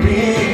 be.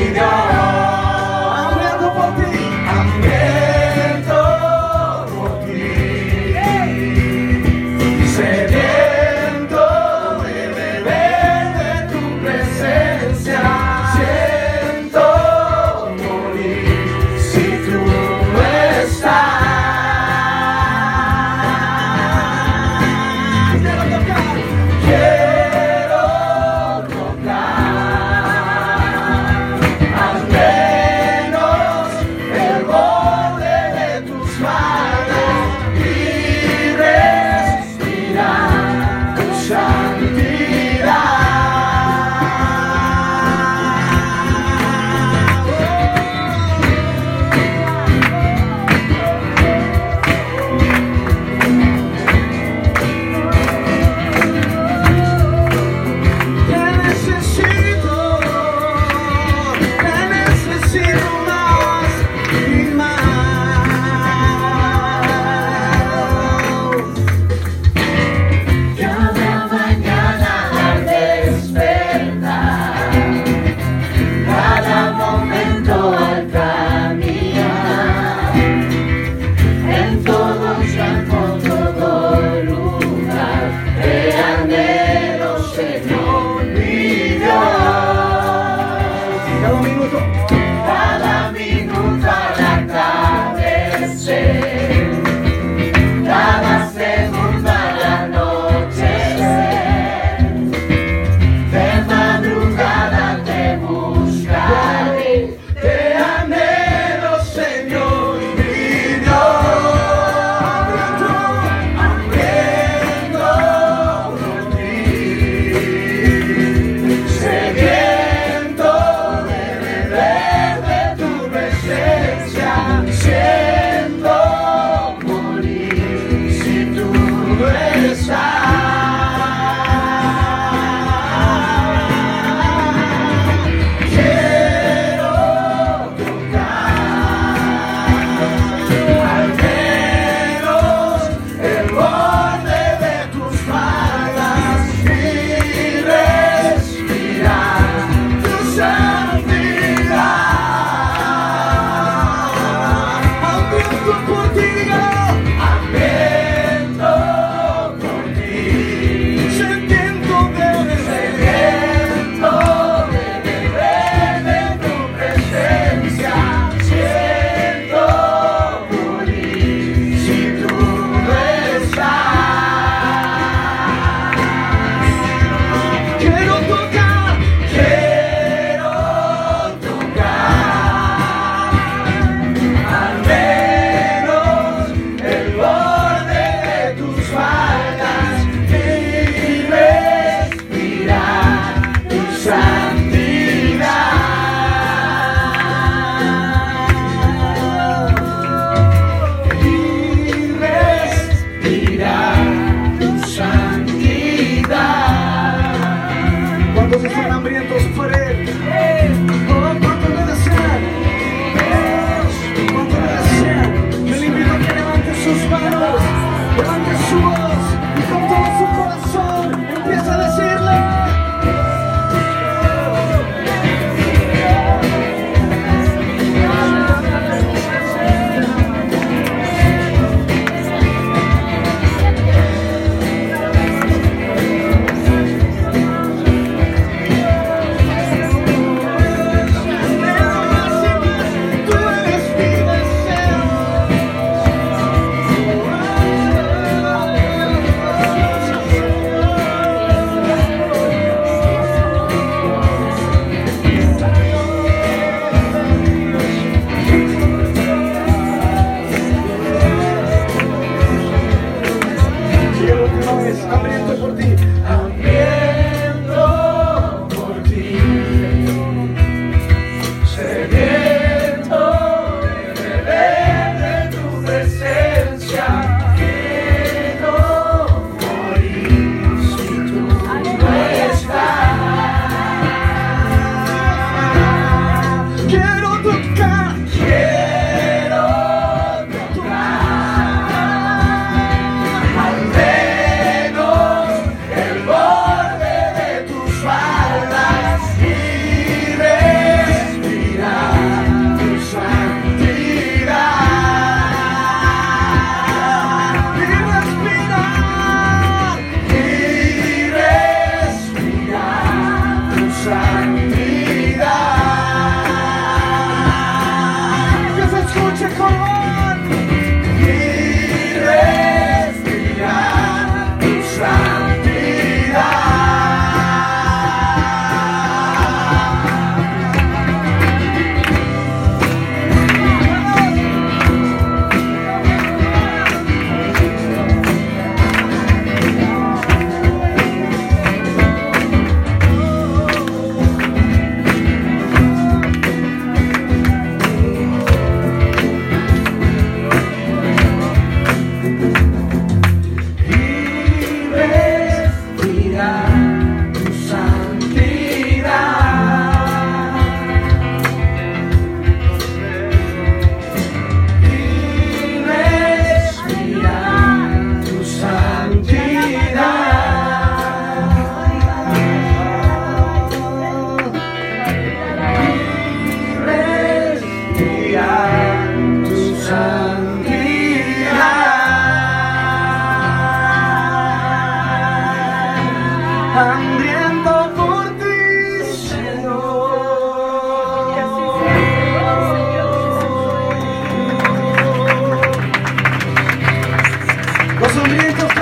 it.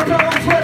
Everyone,